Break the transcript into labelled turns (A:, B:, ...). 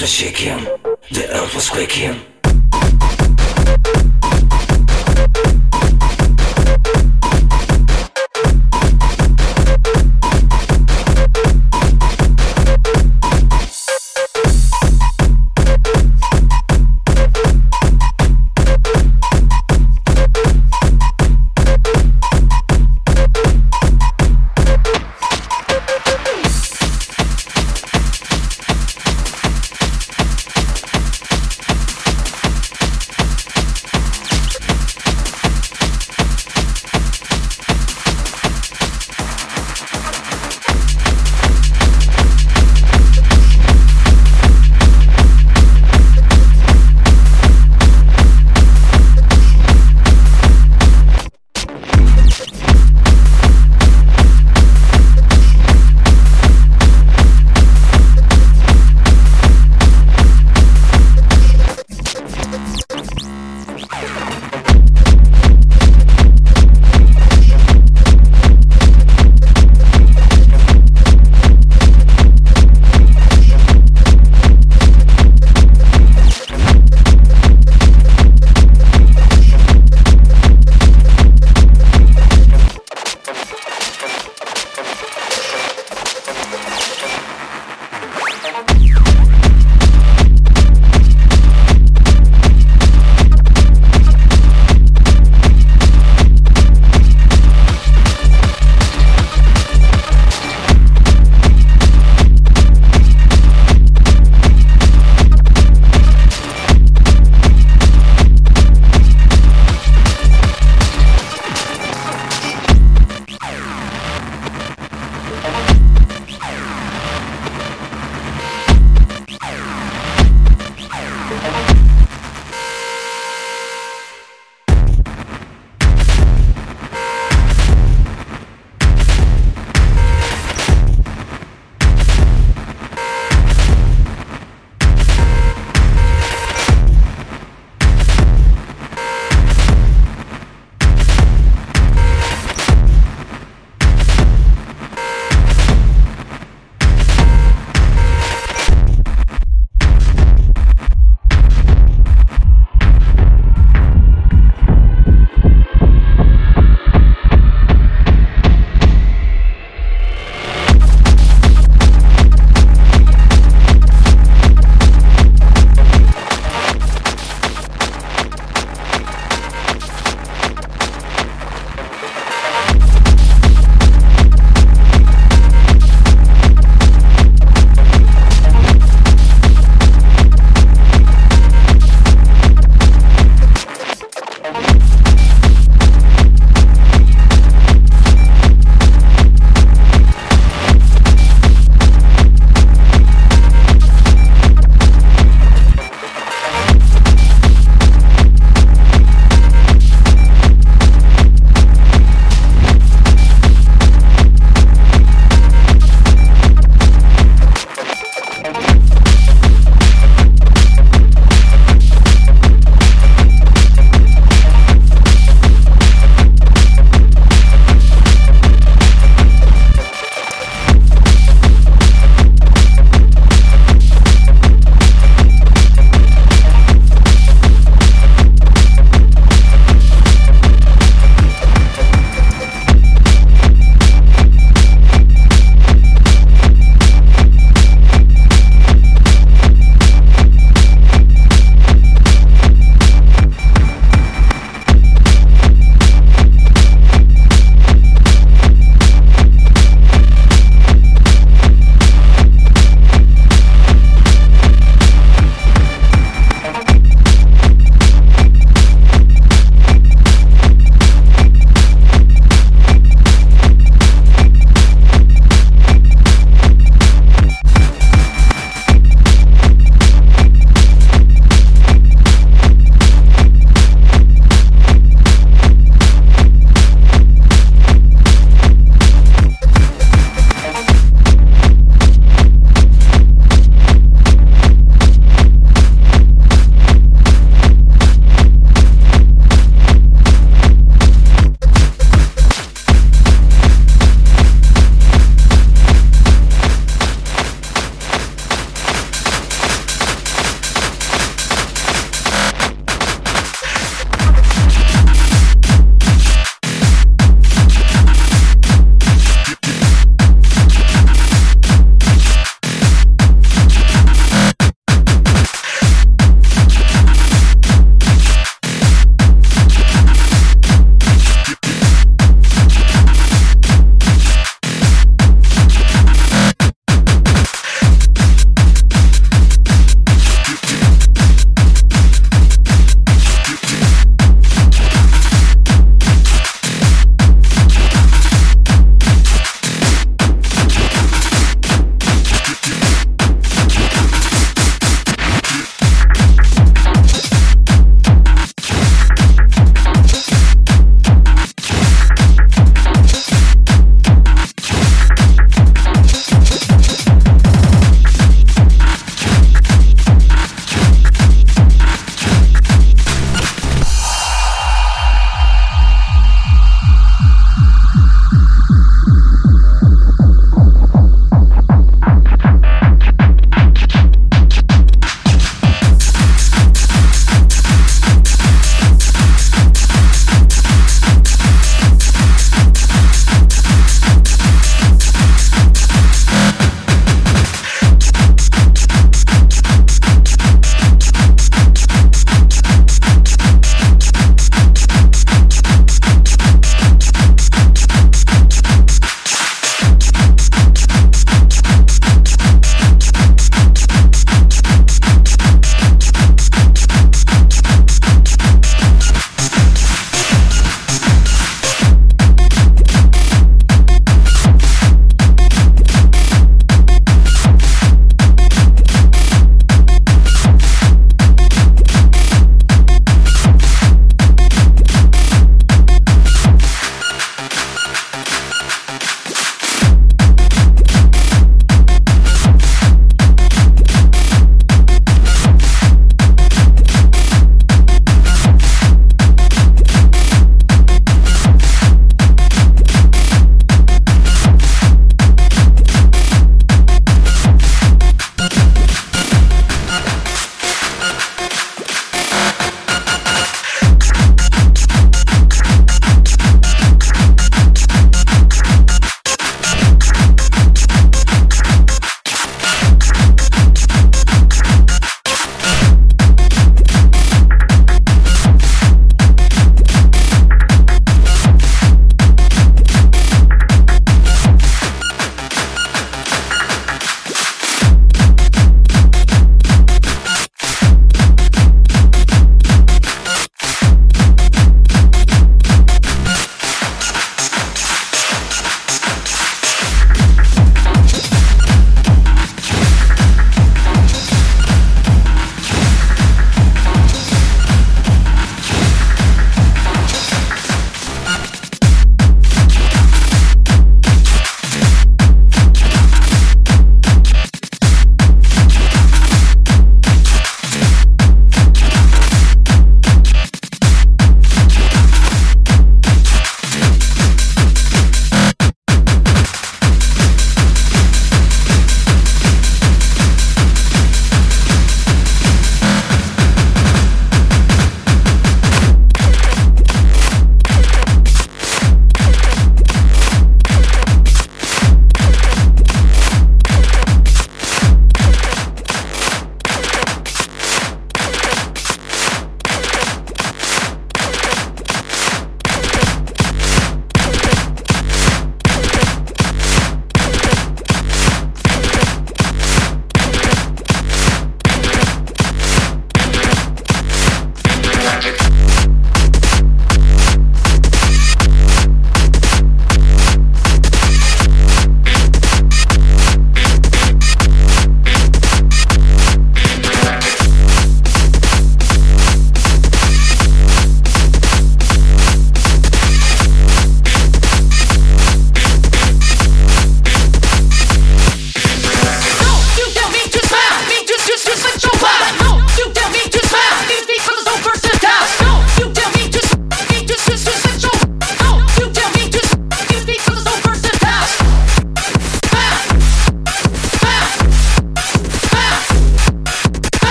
A: were shaking, the earth was quaking.